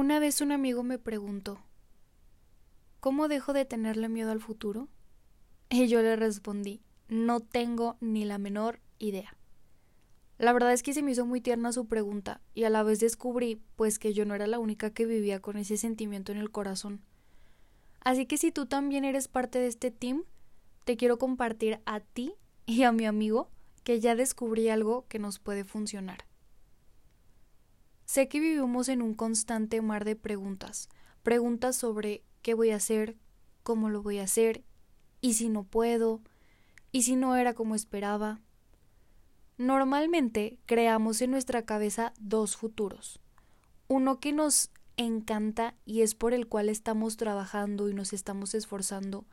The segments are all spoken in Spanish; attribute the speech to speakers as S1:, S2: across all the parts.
S1: Una vez un amigo me preguntó, ¿cómo dejo de tenerle miedo al futuro? Y yo le respondí, no tengo ni la menor idea. La verdad es que se me hizo muy tierna su pregunta y a la vez descubrí pues que yo no era la única que vivía con ese sentimiento en el corazón. Así que si tú también eres parte de este team, te quiero compartir a ti y a mi amigo que ya descubrí algo que nos puede funcionar. Sé que vivimos en un constante mar de preguntas, preguntas sobre qué voy a hacer, cómo lo voy a hacer, y si no puedo, y si no era como esperaba. Normalmente creamos en nuestra cabeza dos futuros. Uno que nos encanta y es por el cual estamos trabajando y nos estamos esforzando,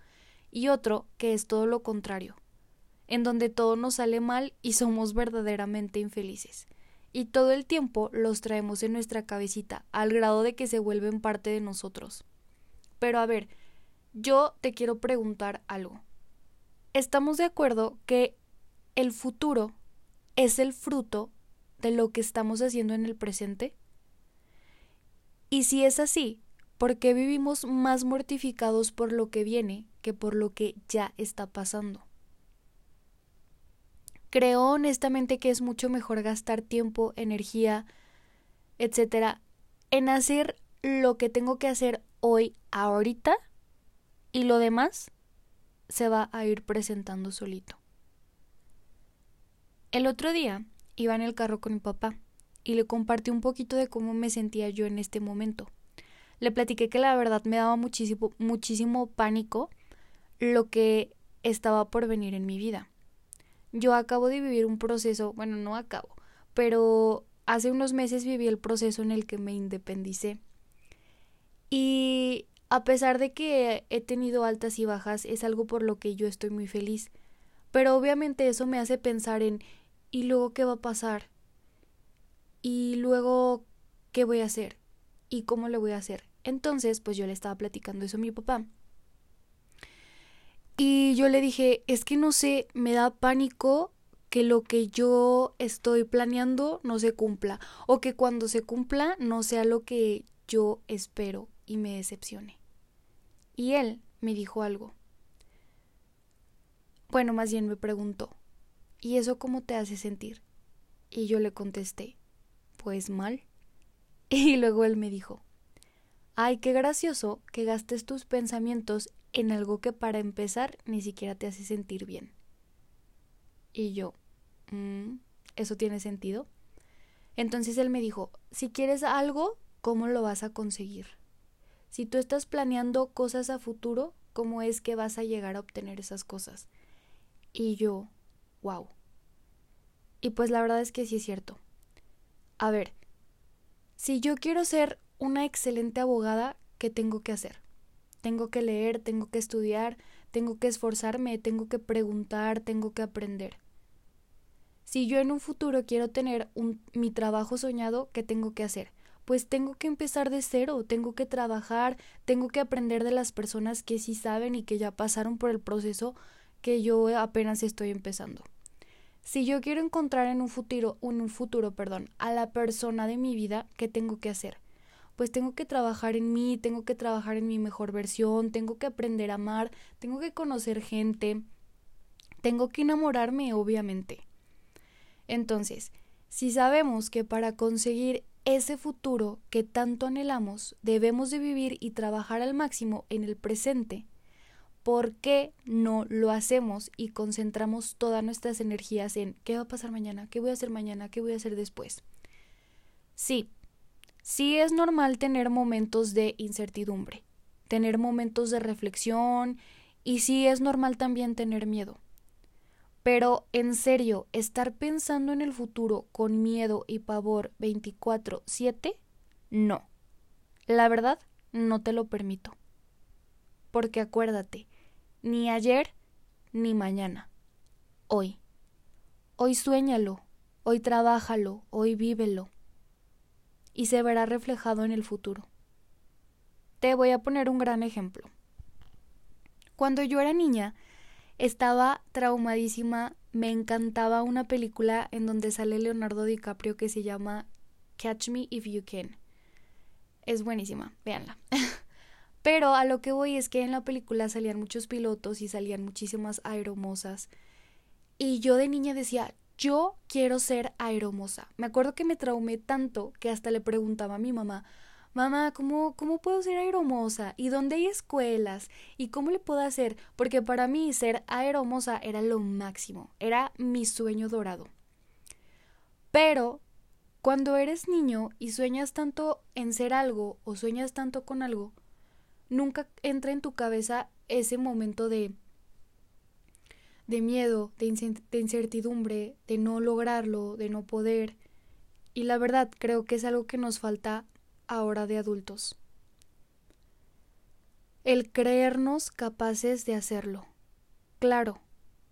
S1: y otro que es todo lo contrario, en donde todo nos sale mal y somos verdaderamente infelices. Y todo el tiempo los traemos en nuestra cabecita, al grado de que se vuelven parte de nosotros. Pero a ver, yo te quiero preguntar algo. ¿Estamos de acuerdo que el futuro es el fruto de lo que estamos haciendo en el presente? Y si es así, ¿por qué vivimos más mortificados por lo que viene que por lo que ya está pasando? Creo honestamente que es mucho mejor gastar tiempo, energía, etcétera, en hacer lo que tengo que hacer hoy, ahorita, y lo demás se va a ir presentando solito. El otro día iba en el carro con mi papá y le compartí un poquito de cómo me sentía yo en este momento. Le platiqué que la verdad me daba muchísimo, muchísimo pánico lo que estaba por venir en mi vida. Yo acabo de vivir un proceso, bueno, no acabo, pero hace unos meses viví el proceso en el que me independicé. Y a pesar de que he tenido altas y bajas, es algo por lo que yo estoy muy feliz. Pero obviamente eso me hace pensar en ¿y luego qué va a pasar? ¿Y luego qué voy a hacer? ¿Y cómo le voy a hacer? Entonces, pues yo le estaba platicando eso a mi papá. Y yo le dije, es que no sé, me da pánico que lo que yo estoy planeando no se cumpla o que cuando se cumpla no sea lo que yo espero y me decepcione. Y él me dijo algo. Bueno, más bien me preguntó, ¿y eso cómo te hace sentir? Y yo le contesté, pues mal. Y luego él me dijo, ay, qué gracioso que gastes tus pensamientos en algo que para empezar ni siquiera te hace sentir bien. Y yo, mm, ¿eso tiene sentido? Entonces él me dijo, si quieres algo, ¿cómo lo vas a conseguir? Si tú estás planeando cosas a futuro, ¿cómo es que vas a llegar a obtener esas cosas? Y yo, wow. Y pues la verdad es que sí es cierto. A ver, si yo quiero ser una excelente abogada, ¿qué tengo que hacer? Tengo que leer, tengo que estudiar, tengo que esforzarme, tengo que preguntar, tengo que aprender. Si yo en un futuro quiero tener un, mi trabajo soñado, ¿qué tengo que hacer? pues tengo que empezar de cero, tengo que trabajar, tengo que aprender de las personas que sí saben y que ya pasaron por el proceso que yo apenas estoy empezando. Si yo quiero encontrar en un futuro, un futuro, perdón, a la persona de mi vida, ¿qué tengo que hacer? Pues tengo que trabajar en mí, tengo que trabajar en mi mejor versión, tengo que aprender a amar, tengo que conocer gente, tengo que enamorarme, obviamente. Entonces, si sabemos que para conseguir ese futuro que tanto anhelamos debemos de vivir y trabajar al máximo en el presente, ¿por qué no lo hacemos y concentramos todas nuestras energías en qué va a pasar mañana, qué voy a hacer mañana, qué voy a hacer después? Sí, sí es normal tener momentos de incertidumbre, tener momentos de reflexión y sí es normal también tener miedo. Pero en serio, estar pensando en el futuro con miedo y pavor 24/7, no. La verdad, no te lo permito. Porque acuérdate, ni ayer ni mañana. Hoy. Hoy suéñalo, hoy trabájalo, hoy vívelo. Y se verá reflejado en el futuro. Te voy a poner un gran ejemplo. Cuando yo era niña, estaba traumadísima, me encantaba una película en donde sale Leonardo DiCaprio que se llama Catch Me If You Can. Es buenísima, véanla. Pero a lo que voy es que en la película salían muchos pilotos y salían muchísimas aeromosas. Y yo de niña decía, yo quiero ser aeromosa. Me acuerdo que me traumé tanto que hasta le preguntaba a mi mamá, mamá, ¿cómo, ¿cómo puedo ser aeromosa? ¿Y dónde hay escuelas? ¿Y cómo le puedo hacer? Porque para mí ser aeromosa era lo máximo, era mi sueño dorado. Pero cuando eres niño y sueñas tanto en ser algo o sueñas tanto con algo, nunca entra en tu cabeza ese momento de de miedo, de, incertidumbre, de no lograrlo, de no poder. Y la verdad creo que es algo que nos falta ahora de adultos. El creernos capaces de hacerlo. Claro,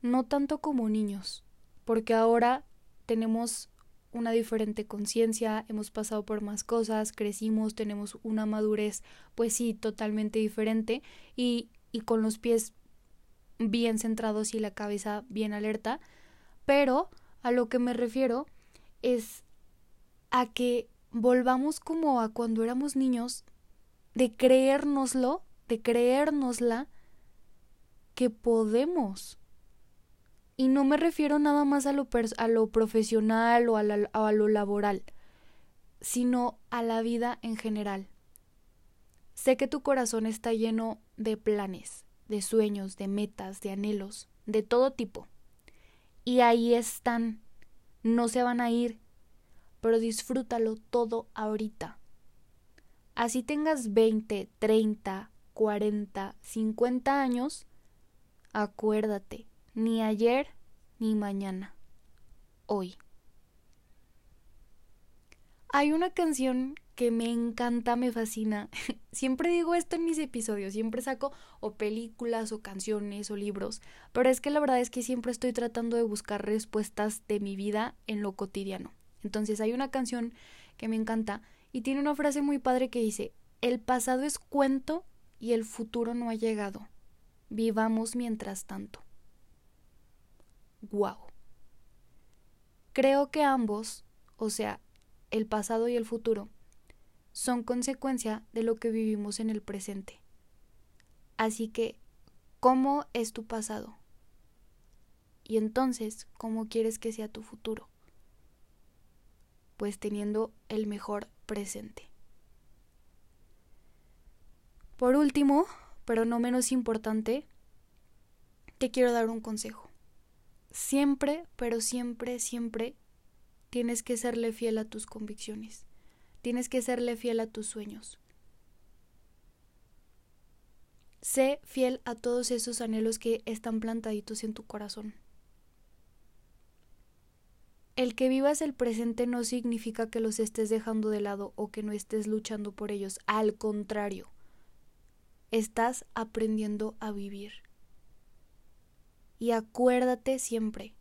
S1: no tanto como niños, porque ahora tenemos una diferente conciencia, hemos pasado por más cosas, crecimos, tenemos una madurez, pues sí, totalmente diferente y, y con los pies bien centrados y la cabeza bien alerta, pero a lo que me refiero es a que volvamos como a cuando éramos niños, de creérnoslo, de creérnosla, que podemos. Y no me refiero nada más a lo, a lo profesional o a, a lo laboral, sino a la vida en general. Sé que tu corazón está lleno de planes, de sueños, de metas, de anhelos, de todo tipo. Y ahí están, no se van a ir, pero disfrútalo todo ahorita. Así tengas 20, 30, 40, 50 años, acuérdate, ni ayer ni mañana, hoy. Hay una canción que me encanta, me fascina. siempre digo esto en mis episodios, siempre saco o películas o canciones o libros, pero es que la verdad es que siempre estoy tratando de buscar respuestas de mi vida en lo cotidiano. Entonces hay una canción que me encanta y tiene una frase muy padre que dice, el pasado es cuento y el futuro no ha llegado. Vivamos mientras tanto. ¡Wow! Creo que ambos, o sea, el pasado y el futuro, son consecuencia de lo que vivimos en el presente. Así que, ¿cómo es tu pasado? Y entonces, ¿cómo quieres que sea tu futuro? Pues teniendo el mejor presente. Por último, pero no menos importante, te quiero dar un consejo siempre, pero siempre, siempre tienes que serle fiel a tus convicciones. Tienes que serle fiel a tus sueños. Sé fiel a todos esos anhelos que están plantaditos en tu corazón. El que vivas el presente no significa que los estés dejando de lado o que no estés luchando por ellos. Al contrario, estás aprendiendo a vivir. Y acuérdate siempre,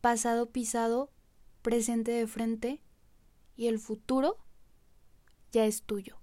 S1: pasado pisado, presente de frente y el futuro ya es tuyo.